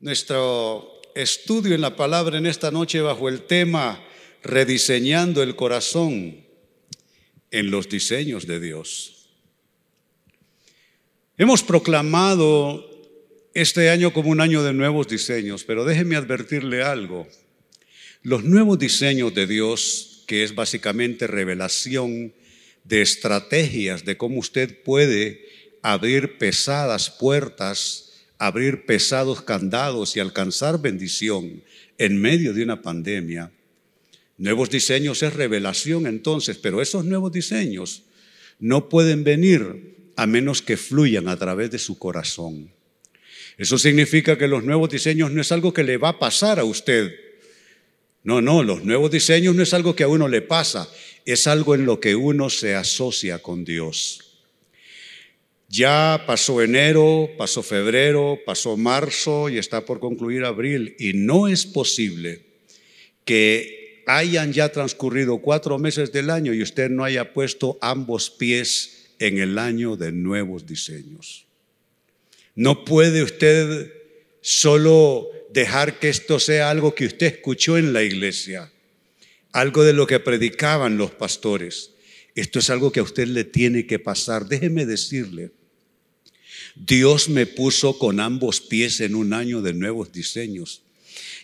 nuestro estudio en la palabra en esta noche bajo el tema Rediseñando el corazón en los diseños de Dios. Hemos proclamado este año como un año de nuevos diseños, pero déjeme advertirle algo. Los nuevos diseños de Dios, que es básicamente revelación de estrategias de cómo usted puede abrir pesadas puertas abrir pesados candados y alcanzar bendición en medio de una pandemia. Nuevos diseños es revelación entonces, pero esos nuevos diseños no pueden venir a menos que fluyan a través de su corazón. Eso significa que los nuevos diseños no es algo que le va a pasar a usted. No, no, los nuevos diseños no es algo que a uno le pasa, es algo en lo que uno se asocia con Dios. Ya pasó enero, pasó febrero, pasó marzo y está por concluir abril. Y no es posible que hayan ya transcurrido cuatro meses del año y usted no haya puesto ambos pies en el año de nuevos diseños. No puede usted solo dejar que esto sea algo que usted escuchó en la iglesia, algo de lo que predicaban los pastores. Esto es algo que a usted le tiene que pasar. Déjeme decirle, Dios me puso con ambos pies en un año de nuevos diseños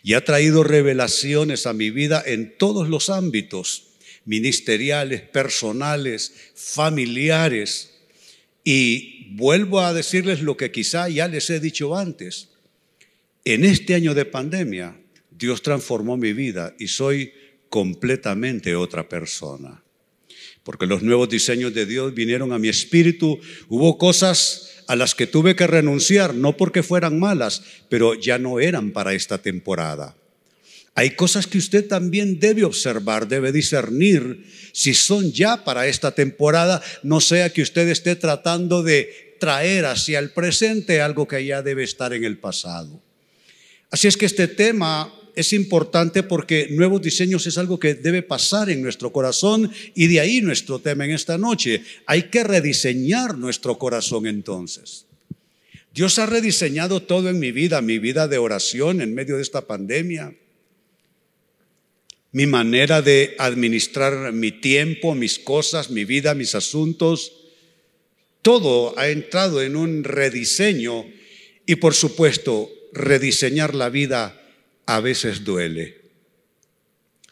y ha traído revelaciones a mi vida en todos los ámbitos, ministeriales, personales, familiares. Y vuelvo a decirles lo que quizá ya les he dicho antes. En este año de pandemia, Dios transformó mi vida y soy completamente otra persona. Porque los nuevos diseños de Dios vinieron a mi espíritu. Hubo cosas a las que tuve que renunciar, no porque fueran malas, pero ya no eran para esta temporada. Hay cosas que usted también debe observar, debe discernir si son ya para esta temporada, no sea que usted esté tratando de traer hacia el presente algo que ya debe estar en el pasado. Así es que este tema es importante porque nuevos diseños es algo que debe pasar en nuestro corazón y de ahí nuestro tema en esta noche. Hay que rediseñar nuestro corazón entonces. Dios ha rediseñado todo en mi vida, mi vida de oración en medio de esta pandemia, mi manera de administrar mi tiempo, mis cosas, mi vida, mis asuntos. Todo ha entrado en un rediseño y por supuesto rediseñar la vida a veces duele.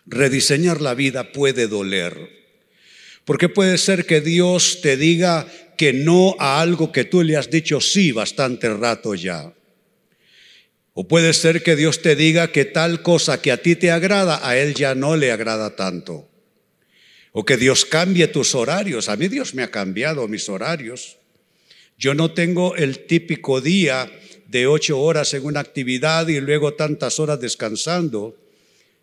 Rediseñar la vida puede doler. Porque puede ser que Dios te diga que no a algo que tú le has dicho sí bastante rato ya. O puede ser que Dios te diga que tal cosa que a ti te agrada, a Él ya no le agrada tanto. O que Dios cambie tus horarios. A mí Dios me ha cambiado mis horarios. Yo no tengo el típico día de ocho horas en una actividad y luego tantas horas descansando.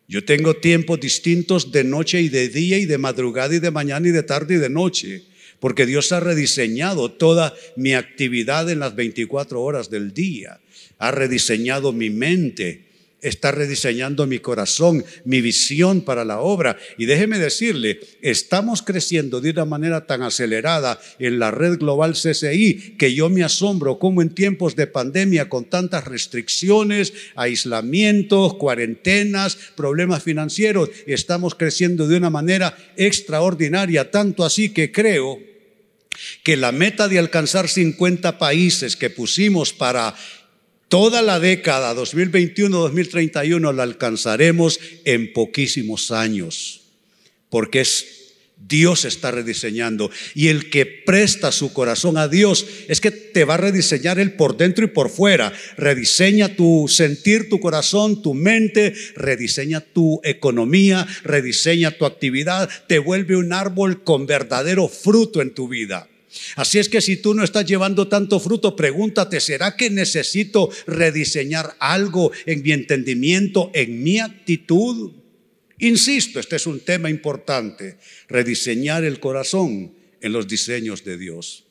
Yo tengo tiempos distintos de noche y de día y de madrugada y de mañana y de tarde y de noche, porque Dios ha rediseñado toda mi actividad en las 24 horas del día, ha rediseñado mi mente, está rediseñando mi corazón, mi visión para la obra. Y déjeme decirle, estamos creciendo de una manera tan acelerada en la red global CCI que yo me asombro cómo en tiempos de pandemia con tantas restricciones, aislamientos, cuarentenas, problemas financieros, estamos creciendo de una manera extraordinaria, tanto así que creo que la meta de alcanzar 50 países que pusimos para Toda la década 2021-2031 la alcanzaremos en poquísimos años, porque es Dios está rediseñando y el que presta su corazón a Dios es que te va a rediseñar él por dentro y por fuera. Rediseña tu sentir, tu corazón, tu mente, rediseña tu economía, rediseña tu actividad, te vuelve un árbol con verdadero fruto en tu vida. Así es que si tú no estás llevando tanto fruto, pregúntate, ¿será que necesito rediseñar algo en mi entendimiento, en mi actitud? Insisto, este es un tema importante, rediseñar el corazón en los diseños de Dios.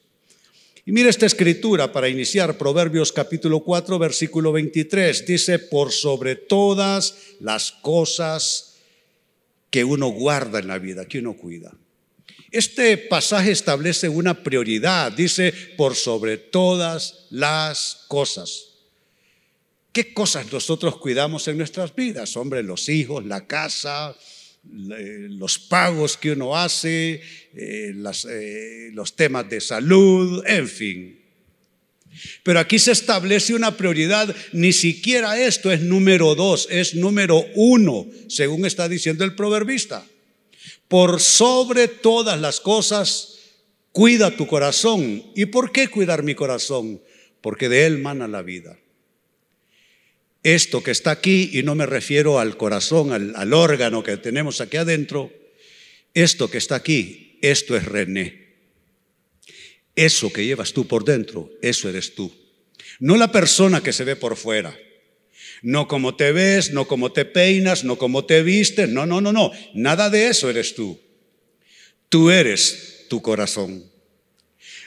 Y mira esta escritura para iniciar, Proverbios capítulo 4, versículo 23, dice, por sobre todas las cosas que uno guarda en la vida, que uno cuida. Este pasaje establece una prioridad, dice, por sobre todas las cosas. ¿Qué cosas nosotros cuidamos en nuestras vidas? Hombre, los hijos, la casa, los pagos que uno hace, eh, eh, los temas de salud, en fin. Pero aquí se establece una prioridad, ni siquiera esto es número dos, es número uno, según está diciendo el proverbista. Por sobre todas las cosas, cuida tu corazón. ¿Y por qué cuidar mi corazón? Porque de él mana la vida. Esto que está aquí, y no me refiero al corazón, al, al órgano que tenemos aquí adentro, esto que está aquí, esto es René. Eso que llevas tú por dentro, eso eres tú. No la persona que se ve por fuera. No como te ves, no como te peinas, no como te vistes. No, no, no, no. Nada de eso eres tú. Tú eres tu corazón.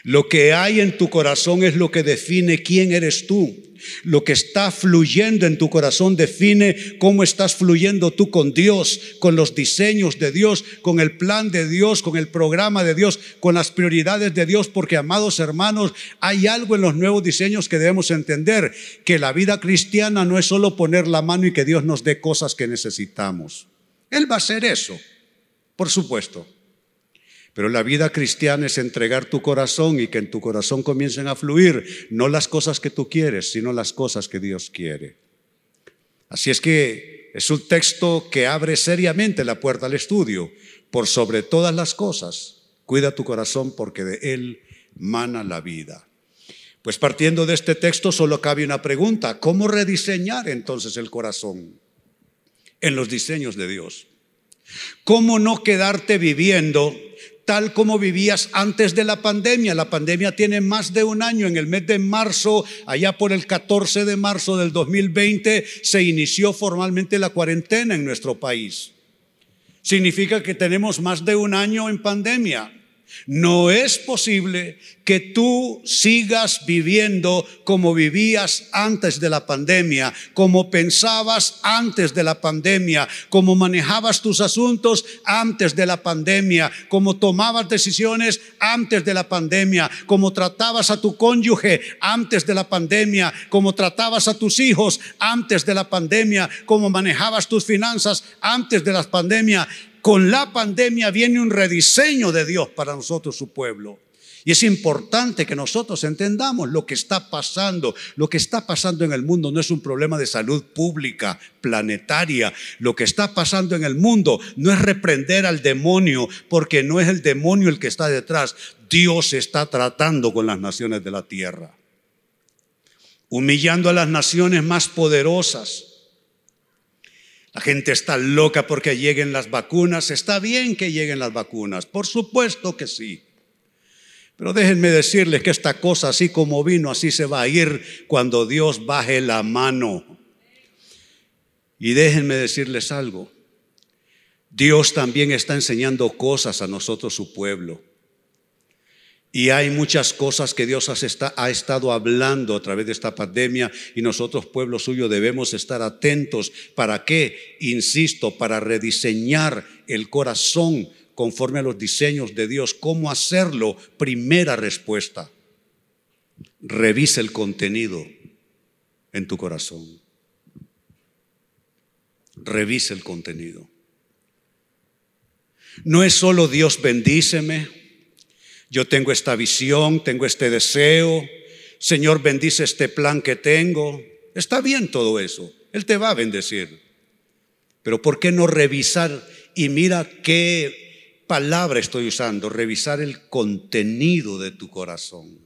Lo que hay en tu corazón es lo que define quién eres tú. Lo que está fluyendo en tu corazón define cómo estás fluyendo tú con Dios, con los diseños de Dios, con el plan de Dios, con el programa de Dios, con las prioridades de Dios, porque amados hermanos, hay algo en los nuevos diseños que debemos entender, que la vida cristiana no es solo poner la mano y que Dios nos dé cosas que necesitamos. Él va a hacer eso, por supuesto. Pero la vida cristiana es entregar tu corazón y que en tu corazón comiencen a fluir no las cosas que tú quieres, sino las cosas que Dios quiere. Así es que es un texto que abre seriamente la puerta al estudio. Por sobre todas las cosas, cuida tu corazón porque de él mana la vida. Pues partiendo de este texto solo cabe una pregunta. ¿Cómo rediseñar entonces el corazón en los diseños de Dios? ¿Cómo no quedarte viviendo tal como vivías antes de la pandemia. La pandemia tiene más de un año. En el mes de marzo, allá por el 14 de marzo del 2020, se inició formalmente la cuarentena en nuestro país. Significa que tenemos más de un año en pandemia. No es posible que tú sigas viviendo como vivías antes de la pandemia, como pensabas antes de la pandemia, como manejabas tus asuntos antes de la pandemia, como tomabas decisiones antes de la pandemia, como tratabas a tu cónyuge antes de la pandemia, como tratabas a tus hijos antes de la pandemia, como manejabas tus finanzas antes de la pandemia con la pandemia viene un rediseño de Dios para nosotros, su pueblo. Y es importante que nosotros entendamos lo que está pasando. Lo que está pasando en el mundo no es un problema de salud pública, planetaria. Lo que está pasando en el mundo no es reprender al demonio, porque no es el demonio el que está detrás. Dios está tratando con las naciones de la tierra, humillando a las naciones más poderosas la gente está loca porque lleguen las vacunas. Está bien que lleguen las vacunas, por supuesto que sí. Pero déjenme decirles que esta cosa, así como vino, así se va a ir cuando Dios baje la mano. Y déjenme decirles algo. Dios también está enseñando cosas a nosotros, su pueblo. Y hay muchas cosas que Dios ha estado hablando a través de esta pandemia y nosotros, pueblo suyo, debemos estar atentos. ¿Para qué? Insisto, para rediseñar el corazón conforme a los diseños de Dios. ¿Cómo hacerlo? Primera respuesta. Revisa el contenido en tu corazón. Revisa el contenido. No es solo Dios bendíceme yo tengo esta visión, tengo este deseo, Señor bendice este plan que tengo. Está bien todo eso, Él te va a bendecir. Pero ¿por qué no revisar? Y mira qué palabra estoy usando, revisar el contenido de tu corazón.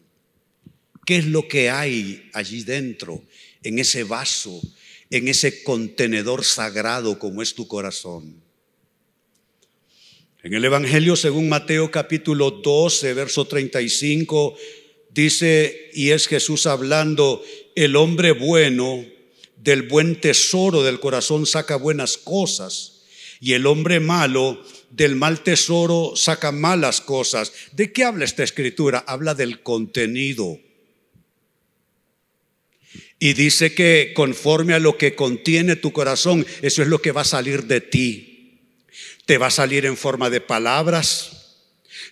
¿Qué es lo que hay allí dentro, en ese vaso, en ese contenedor sagrado como es tu corazón? En el Evangelio según Mateo capítulo 12, verso 35, dice, y es Jesús hablando, el hombre bueno del buen tesoro del corazón saca buenas cosas, y el hombre malo del mal tesoro saca malas cosas. ¿De qué habla esta escritura? Habla del contenido. Y dice que conforme a lo que contiene tu corazón, eso es lo que va a salir de ti. Te va a salir en forma de palabras,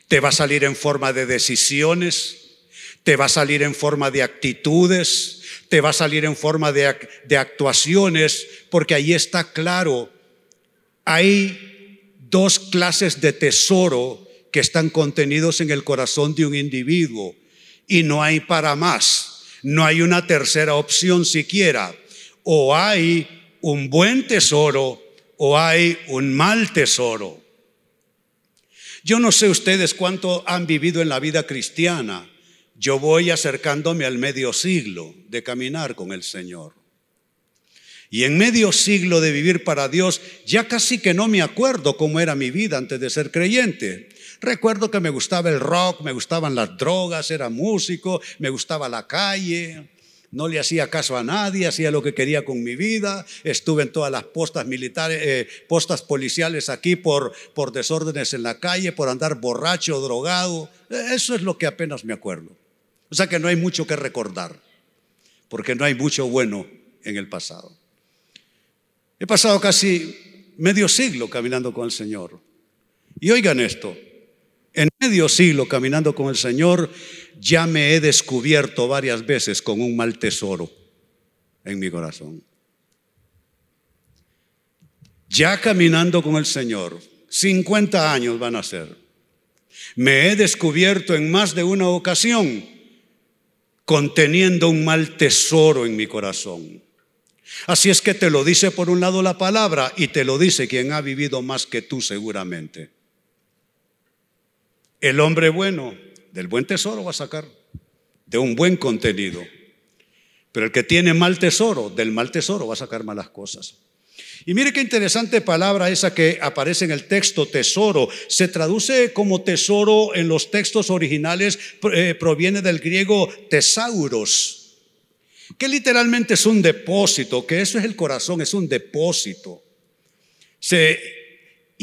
te va a salir en forma de decisiones, te va a salir en forma de actitudes, te va a salir en forma de, actuaciones, porque ahí está claro, hay dos clases de tesoro que están contenidos en el corazón de un individuo y no hay para más, no hay una tercera opción siquiera, o hay un buen tesoro o hay un mal tesoro. Yo no sé ustedes cuánto han vivido en la vida cristiana. Yo voy acercándome al medio siglo de caminar con el Señor. Y en medio siglo de vivir para Dios, ya casi que no me acuerdo cómo era mi vida antes de ser creyente. Recuerdo que me gustaba el rock, me gustaban las drogas, era músico, me gustaba la calle, no le hacía caso a nadie, hacía lo que quería con mi vida, estuve en todas las postas militares, eh, postas policiales aquí por, por desórdenes en la calle, por andar borracho, drogado. Eso es lo que apenas me acuerdo. O sea que no hay mucho que recordar, porque no hay mucho bueno en el pasado. He pasado casi medio siglo caminando con el Señor. Y oigan esto, en medio siglo caminando con el Señor, ya me he descubierto varias veces con un mal tesoro en mi corazón. Ya caminando con el Señor, 50 años van a ser, me he descubierto en más de una ocasión conteniendo un mal tesoro en mi corazón. Así es que te lo dice por un lado la palabra y te lo dice quien ha vivido más que tú seguramente. El hombre bueno del buen tesoro va a sacar, de un buen contenido. Pero el que tiene mal tesoro, del mal tesoro va a sacar malas cosas. Y mire qué interesante palabra esa que aparece en el texto, tesoro. Se traduce como tesoro en los textos originales, eh, proviene del griego tesauros, que literalmente es un depósito, que eso es el corazón, es un depósito. Se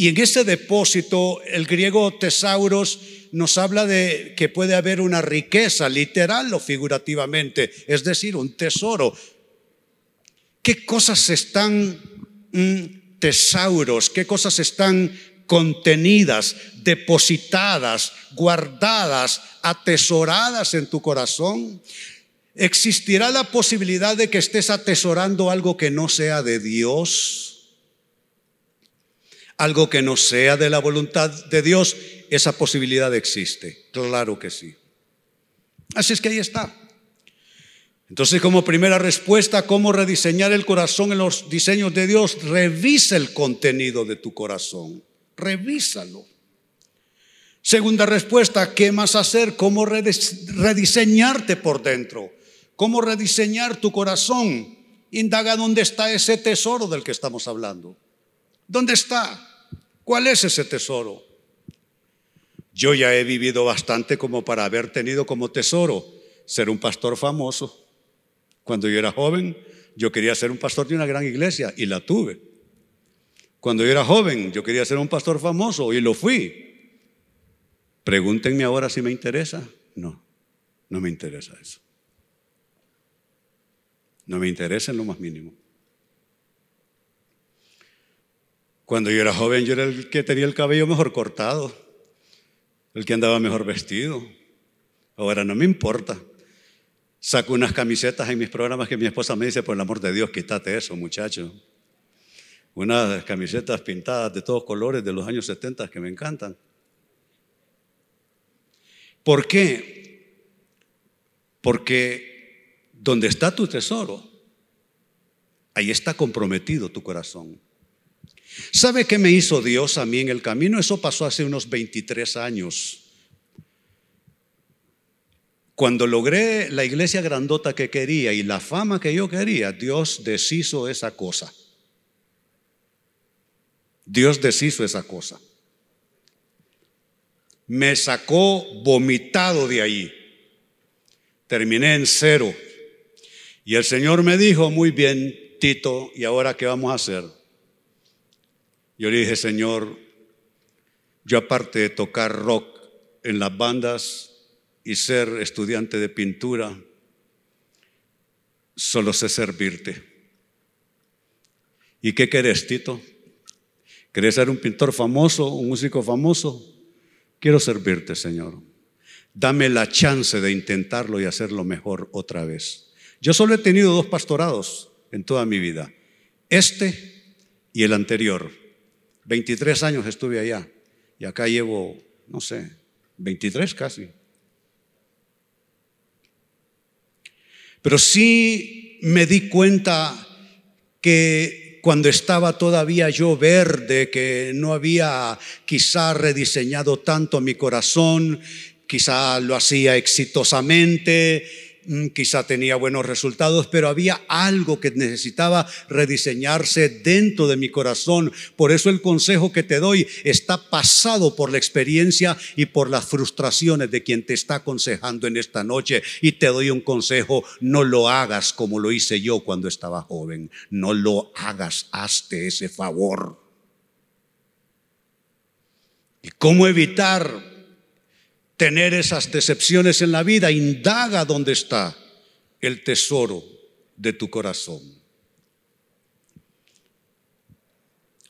y en ese depósito, el griego tesauros nos habla de que puede haber una riqueza, literal o figurativamente, es decir, un tesoro. ¿Qué cosas están mm, tesauros? ¿Qué cosas están contenidas, depositadas, guardadas, atesoradas en tu corazón? ¿Existirá la posibilidad de que estés atesorando algo que no sea de Dios? Algo que no sea de la voluntad de Dios, esa posibilidad existe. Claro que sí. Así es que ahí está. Entonces, como primera respuesta, ¿cómo rediseñar el corazón en los diseños de Dios? Revisa el contenido de tu corazón. Revísalo. Segunda respuesta, ¿qué más hacer? ¿Cómo rediseñarte por dentro? ¿Cómo rediseñar tu corazón? Indaga dónde está ese tesoro del que estamos hablando. ¿Dónde está? ¿Cuál es ese tesoro? Yo ya he vivido bastante como para haber tenido como tesoro ser un pastor famoso. Cuando yo era joven, yo quería ser un pastor de una gran iglesia y la tuve. Cuando yo era joven, yo quería ser un pastor famoso y lo fui. Pregúntenme ahora si me interesa. No, no me interesa eso. No me interesa en lo más mínimo. Cuando yo era joven, yo era el que tenía el cabello mejor cortado, el que andaba mejor vestido. Ahora no me importa. Saco unas camisetas en mis programas que mi esposa me dice, por el amor de Dios, quítate eso, muchacho. Unas camisetas pintadas de todos colores de los años 70 que me encantan. ¿Por qué? Porque donde está tu tesoro, ahí está comprometido tu corazón. ¿Sabe qué me hizo Dios a mí en el camino? Eso pasó hace unos 23 años. Cuando logré la iglesia grandota que quería y la fama que yo quería, Dios deshizo esa cosa. Dios deshizo esa cosa. Me sacó vomitado de ahí. Terminé en cero. Y el Señor me dijo, muy bien, Tito, ¿y ahora qué vamos a hacer? Yo le dije, Señor, yo aparte de tocar rock en las bandas y ser estudiante de pintura, solo sé servirte. ¿Y qué querés, Tito? ¿Querés ser un pintor famoso, un músico famoso? Quiero servirte, Señor. Dame la chance de intentarlo y hacerlo mejor otra vez. Yo solo he tenido dos pastorados en toda mi vida, este y el anterior. 23 años estuve allá y acá llevo, no sé, 23 casi. Pero sí me di cuenta que cuando estaba todavía yo verde, que no había quizá rediseñado tanto mi corazón, quizá lo hacía exitosamente, quizá tenía buenos resultados, pero había algo que necesitaba rediseñarse dentro de mi corazón. Por eso el consejo que te doy está pasado por la experiencia y por las frustraciones de quien te está aconsejando en esta noche. Y te doy un consejo, no lo hagas como lo hice yo cuando estaba joven. No lo hagas, hazte ese favor. ¿Y cómo evitar tener esas decepciones en la vida, indaga dónde está el tesoro de tu corazón.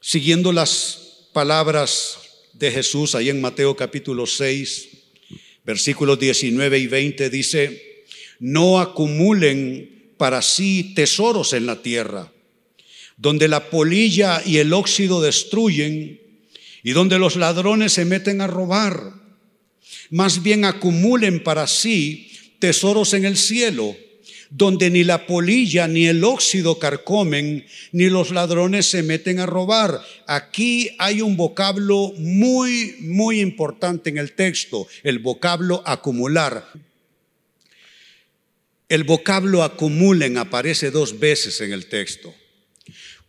Siguiendo las palabras de Jesús ahí en Mateo capítulo 6, versículos 19 y 20 dice, no acumulen para sí tesoros en la tierra, donde la polilla y el óxido destruyen y donde los ladrones se meten a robar más bien acumulen para sí tesoros en el cielo, donde ni la polilla ni el óxido carcomen, ni los ladrones se meten a robar. Aquí hay un vocablo muy, muy importante en el texto, el vocablo acumular. El vocablo acumulen aparece dos veces en el texto.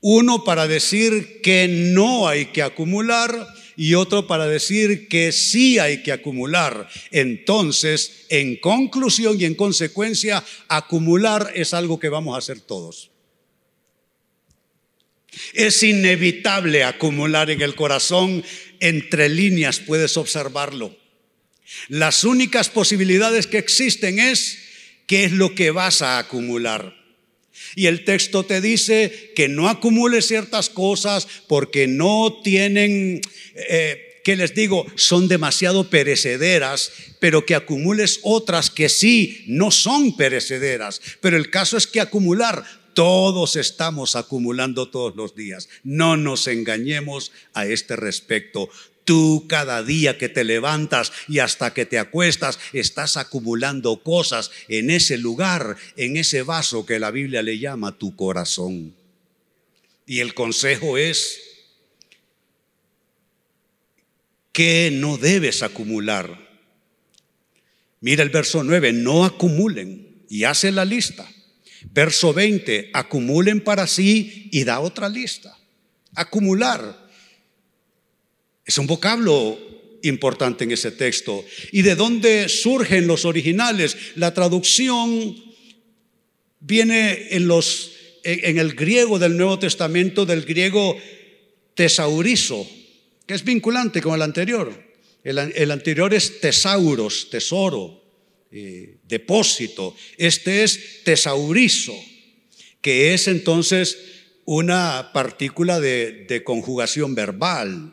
Uno para decir que no hay que acumular y otro para decir que sí hay que acumular. Entonces, en conclusión y en consecuencia, acumular es algo que vamos a hacer todos. Es inevitable acumular en el corazón, entre líneas puedes observarlo. Las únicas posibilidades que existen es qué es lo que vas a acumular. Y el texto te dice que no acumules ciertas cosas porque no tienen, eh, que les digo, son demasiado perecederas, pero que acumules otras que sí, no son perecederas. Pero el caso es que acumular, todos estamos acumulando todos los días. No nos engañemos a este respecto. Tú cada día que te levantas y hasta que te acuestas estás acumulando cosas en ese lugar, en ese vaso que la Biblia le llama tu corazón. Y el consejo es que no debes acumular. Mira el verso 9, no acumulen y hace la lista. Verso 20, acumulen para sí y da otra lista. Acumular es un vocablo importante en ese texto. ¿Y de dónde surgen los originales? La traducción viene en, el griego del Nuevo Testamento, del griego tesaurizo, que es vinculante con el anterior. El, anterior es tesauros, tesoro, eh, depósito. Este es tesaurizo, que es entonces una partícula de conjugación verbal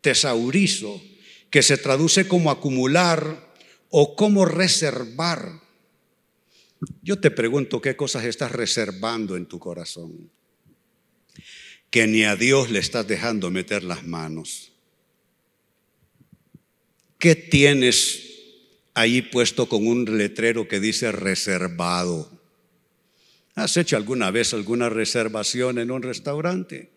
tesaurizo, que se traduce como acumular o como reservar. Yo te pregunto qué cosas estás reservando en tu corazón, que ni a Dios le estás dejando meter las manos. ¿Qué tienes ahí puesto con un letrero que dice reservado? ¿Has hecho alguna vez alguna reservación en un restaurante?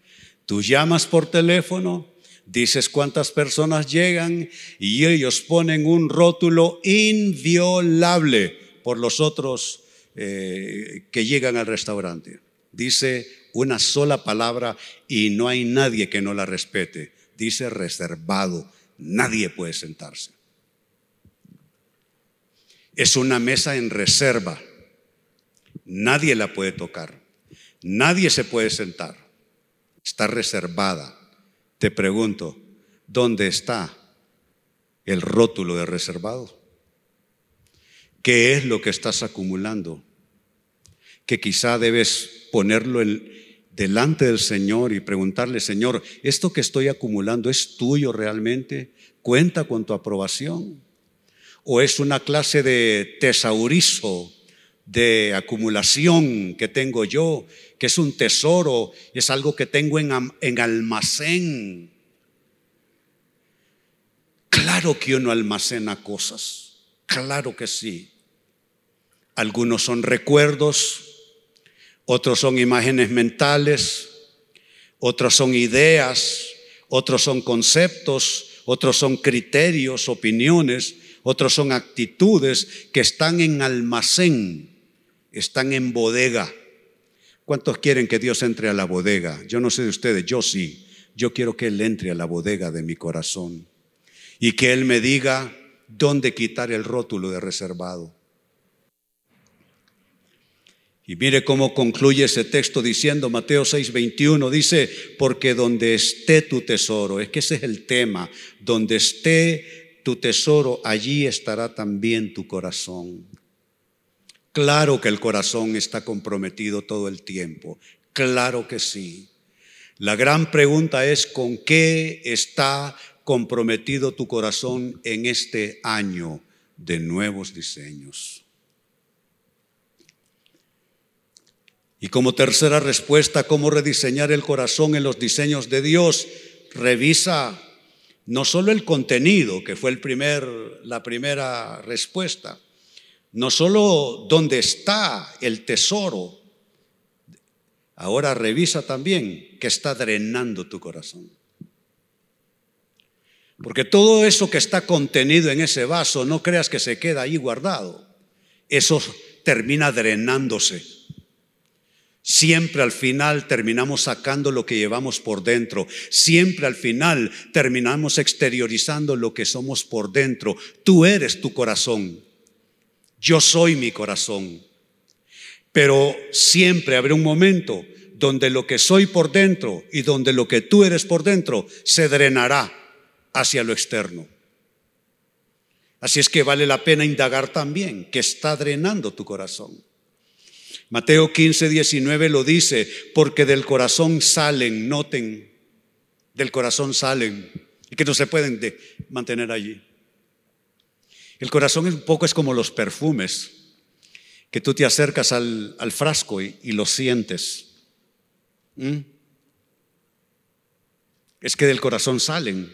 Tú llamas por teléfono, Dices cuántas personas llegan y ellos ponen un rótulo inviolable por los otros eh, que llegan al restaurante. Dice una sola palabra y no hay nadie que no la respete. Dice reservado. Nadie puede sentarse. Es una mesa en reserva. Nadie la puede tocar. Nadie se puede sentar. Está reservada. Te pregunto, ¿dónde está el rótulo de reservado? ¿Qué es lo que estás acumulando? Que quizá debes ponerlo delante del Señor y preguntarle, Señor, ¿esto que estoy acumulando es tuyo realmente? ¿Cuenta con tu aprobación? ¿O es una clase de tesaurizo de acumulación que tengo yo, que es un tesoro, es algo que tengo en, en almacén. Claro que uno almacena cosas, claro que sí. Algunos son recuerdos, otros son imágenes mentales, otros son ideas, otros son conceptos, otros son criterios, opiniones, otros son actitudes que están en almacén, están en bodega. ¿Cuántos quieren que Dios entre a la bodega? Yo no sé de ustedes, yo sí. Yo quiero que Él entre a la bodega de mi corazón y que Él me diga dónde quitar el rótulo de reservado. Y mire cómo concluye ese texto diciendo, Mateo 6:21, dice, porque donde esté tu tesoro, es que ese es el tema, donde esté tu tesoro, allí estará también tu corazón. Claro que el corazón está comprometido todo el tiempo, claro que sí. La gran pregunta es, ¿con qué está comprometido tu corazón en este año de nuevos diseños? Y como tercera respuesta, cómo rediseñar el corazón en los diseños de Dios, revisa no solo el contenido, que fue el primer, la primera respuesta, no solo dónde está el tesoro, ahora revisa también que está drenando tu corazón. Porque todo eso que está contenido en ese vaso, no creas que se queda ahí guardado. Eso termina drenándose. Siempre al final terminamos sacando lo que llevamos por dentro. Siempre al final terminamos exteriorizando lo que somos por dentro. Tú eres tu corazón. Yo soy mi corazón. Pero siempre habrá un momento donde lo que soy por dentro y donde lo que tú eres por dentro se drenará hacia lo externo. Así es que vale la pena indagar también que está drenando tu corazón. Mateo 15, 19 lo dice, porque del corazón salen, noten, del corazón salen, y que no se pueden mantener allí. El corazón un poco es como los perfumes, que tú te acercas al, frasco y, y, lo sientes. ¿Mm? Es que del corazón salen,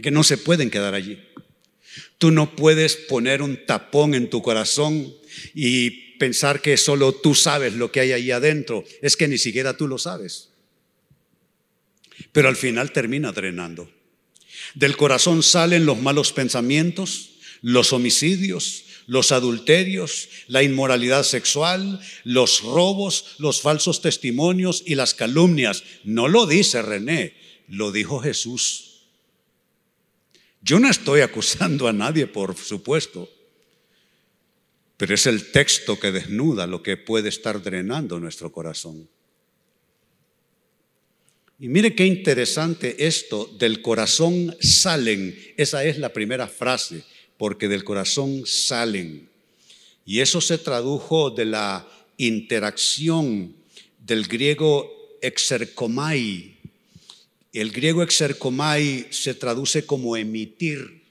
que no se pueden quedar allí. Tú no puedes poner un tapón en tu corazón y pensar que solo tú sabes lo que hay ahí adentro, es que ni siquiera tú lo sabes. Pero al final termina drenando. Del corazón salen los malos pensamientos, los homicidios, los adulterios, la inmoralidad sexual, los robos, los falsos testimonios y las calumnias. No lo dice René, lo dijo Jesús. Yo no estoy acusando a nadie, por supuesto. Pero es el texto que desnuda lo que puede estar drenando nuestro corazón. Y mire qué interesante esto, del corazón salen. Esa es la primera frase, porque del corazón salen. Y eso se tradujo de la interacción del griego exercomai. El griego exercomai se traduce como emitir.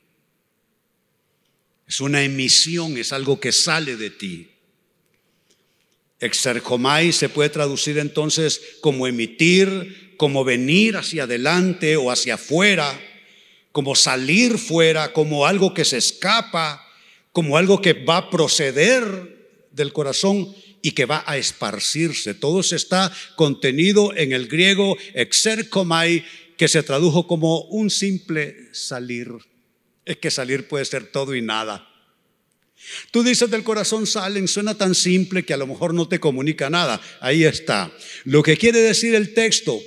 Es una emisión, es algo que sale de ti. Exercomai se puede traducir entonces como emitir, como venir hacia adelante o hacia afuera, como salir fuera, como algo que se escapa, como algo que va a proceder del corazón y que va a esparcirse. Todo está contenido en el griego exercomai, que se tradujo como un simple salir. Es que salir puede ser todo y nada. Tú dices del corazón salen, suena tan simple que a lo mejor no te comunica nada. Ahí está. Lo que quiere decir el texto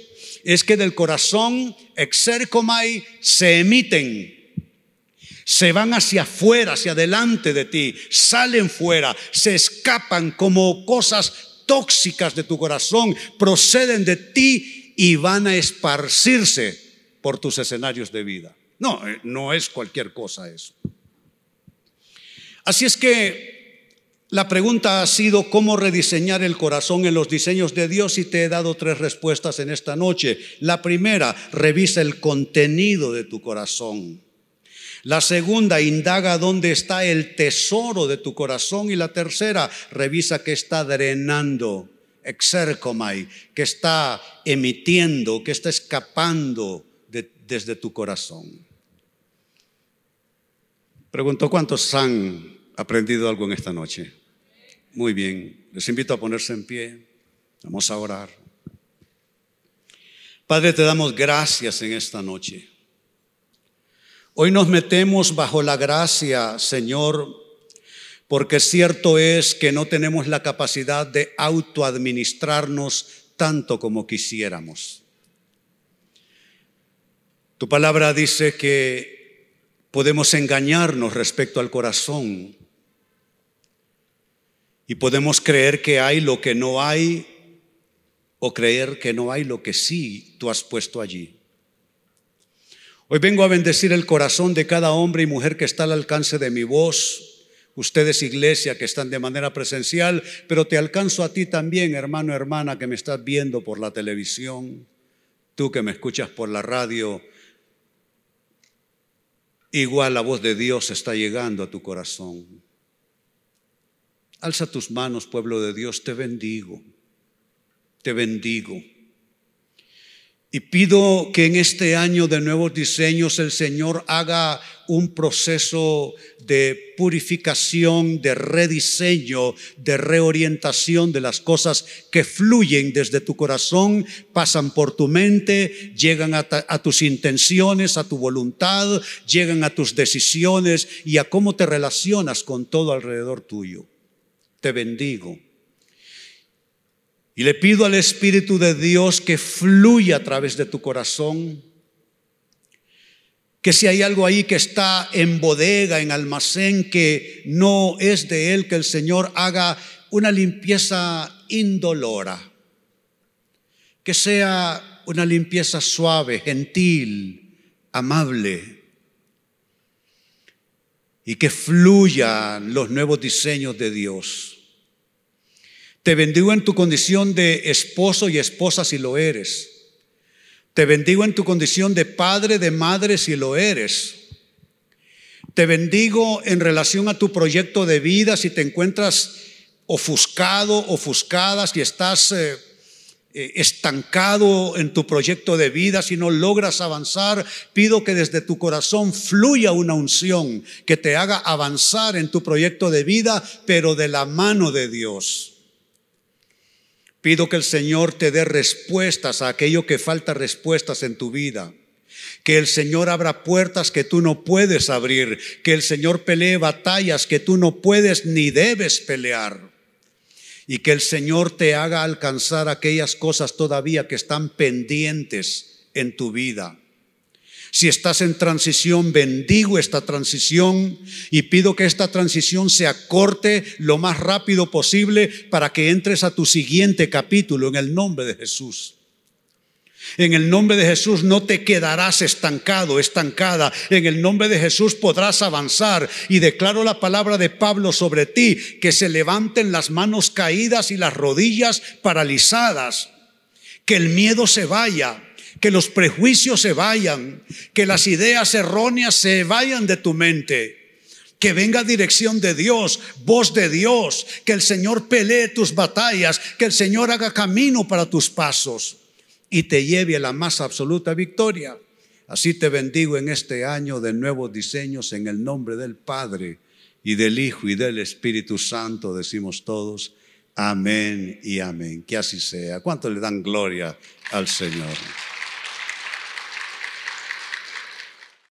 es que del corazón exercomai se emiten, se van hacia afuera, hacia adelante de ti, salen fuera, se escapan como cosas tóxicas de tu corazón, proceden de ti y van a esparcirse por tus escenarios de vida. No, eh, no es cualquier cosa eso. Así es que la pregunta ha sido cómo rediseñar el corazón en los diseños de Dios y te he dado tres respuestas en esta noche. La primera, revisa el contenido de tu corazón. La segunda, indaga dónde está el tesoro de tu corazón. Y la tercera, revisa qué está drenando, exercomai, que está emitiendo, que está escapando desde tu corazón. Pregunto, ¿cuántos han aprendido algo en esta noche? Muy bien, les invito a ponerse en pie. Vamos a orar. Padre, te damos gracias en esta noche. Hoy nos metemos bajo la gracia, Señor, porque cierto es que no tenemos la capacidad de autoadministrarnos tanto como quisiéramos. Tu palabra dice que podemos engañarnos respecto al corazón y podemos creer que hay lo que no hay o creer que no hay lo que sí tú has puesto allí. Hoy vengo a bendecir el corazón de cada hombre y mujer que está al alcance de mi voz. Ustedes, iglesia, que están de manera presencial, pero te alcanzo a ti también, hermano, hermana, que me estás viendo por la televisión, tú que me escuchas por la radio. Igual la voz de Dios está llegando a tu corazón. Alza tus manos, pueblo de Dios, te bendigo, te bendigo. Y pido que en este año de nuevos diseños el Señor haga un proceso de purificación, de rediseño, de reorientación de las cosas que fluyen desde tu corazón, pasan por tu mente, llegan a, tus intenciones, a tu voluntad, llegan a tus decisiones y a cómo te relacionas con todo alrededor tuyo. Te bendigo y le pido al Espíritu de Dios que fluya a través de tu corazón. Que si hay algo ahí que está en bodega, en almacén, que no es de Él, que el Señor haga una limpieza indolora. Que sea una limpieza suave, gentil, amable. Y que fluyan los nuevos diseños de Dios. Te bendigo en tu condición de esposo y esposa si lo eres. Te bendigo en tu condición de padre, de madre si lo eres. Te bendigo en relación a tu proyecto de vida si te encuentras ofuscado, ofuscada, si estás eh, estancado en tu proyecto de vida, si no logras avanzar, pido que desde tu corazón fluya una unción que te haga avanzar en tu proyecto de vida, pero de la mano de Dios. Pido que el Señor te dé respuestas a aquello que falta respuestas en tu vida. Que el Señor abra puertas que tú no puedes abrir. Que el Señor pelee batallas que tú no puedes ni debes pelear. Y que el Señor te haga alcanzar aquellas cosas todavía que están pendientes en tu vida. Si estás en transición, bendigo esta transición y pido que esta transición se acorte lo más rápido posible para que entres a tu siguiente capítulo en el nombre de Jesús. En el nombre de Jesús no te quedarás estancado, estancada. En el nombre de Jesús podrás avanzar. Y declaro la palabra de Pablo sobre ti, que se levanten las manos caídas y las rodillas paralizadas. Que el miedo se vaya, que los prejuicios se vayan, que las ideas erróneas se vayan de tu mente. Que venga dirección de Dios, voz de Dios, que el Señor pelee tus batallas, que el Señor haga camino para tus pasos y te lleve a la más absoluta victoria. Así te bendigo en este año de nuevos diseños en el nombre del Padre y del Hijo y del Espíritu Santo, decimos todos. Amén y amén. Que así sea. ¿Cuánto le dan gloria al Señor?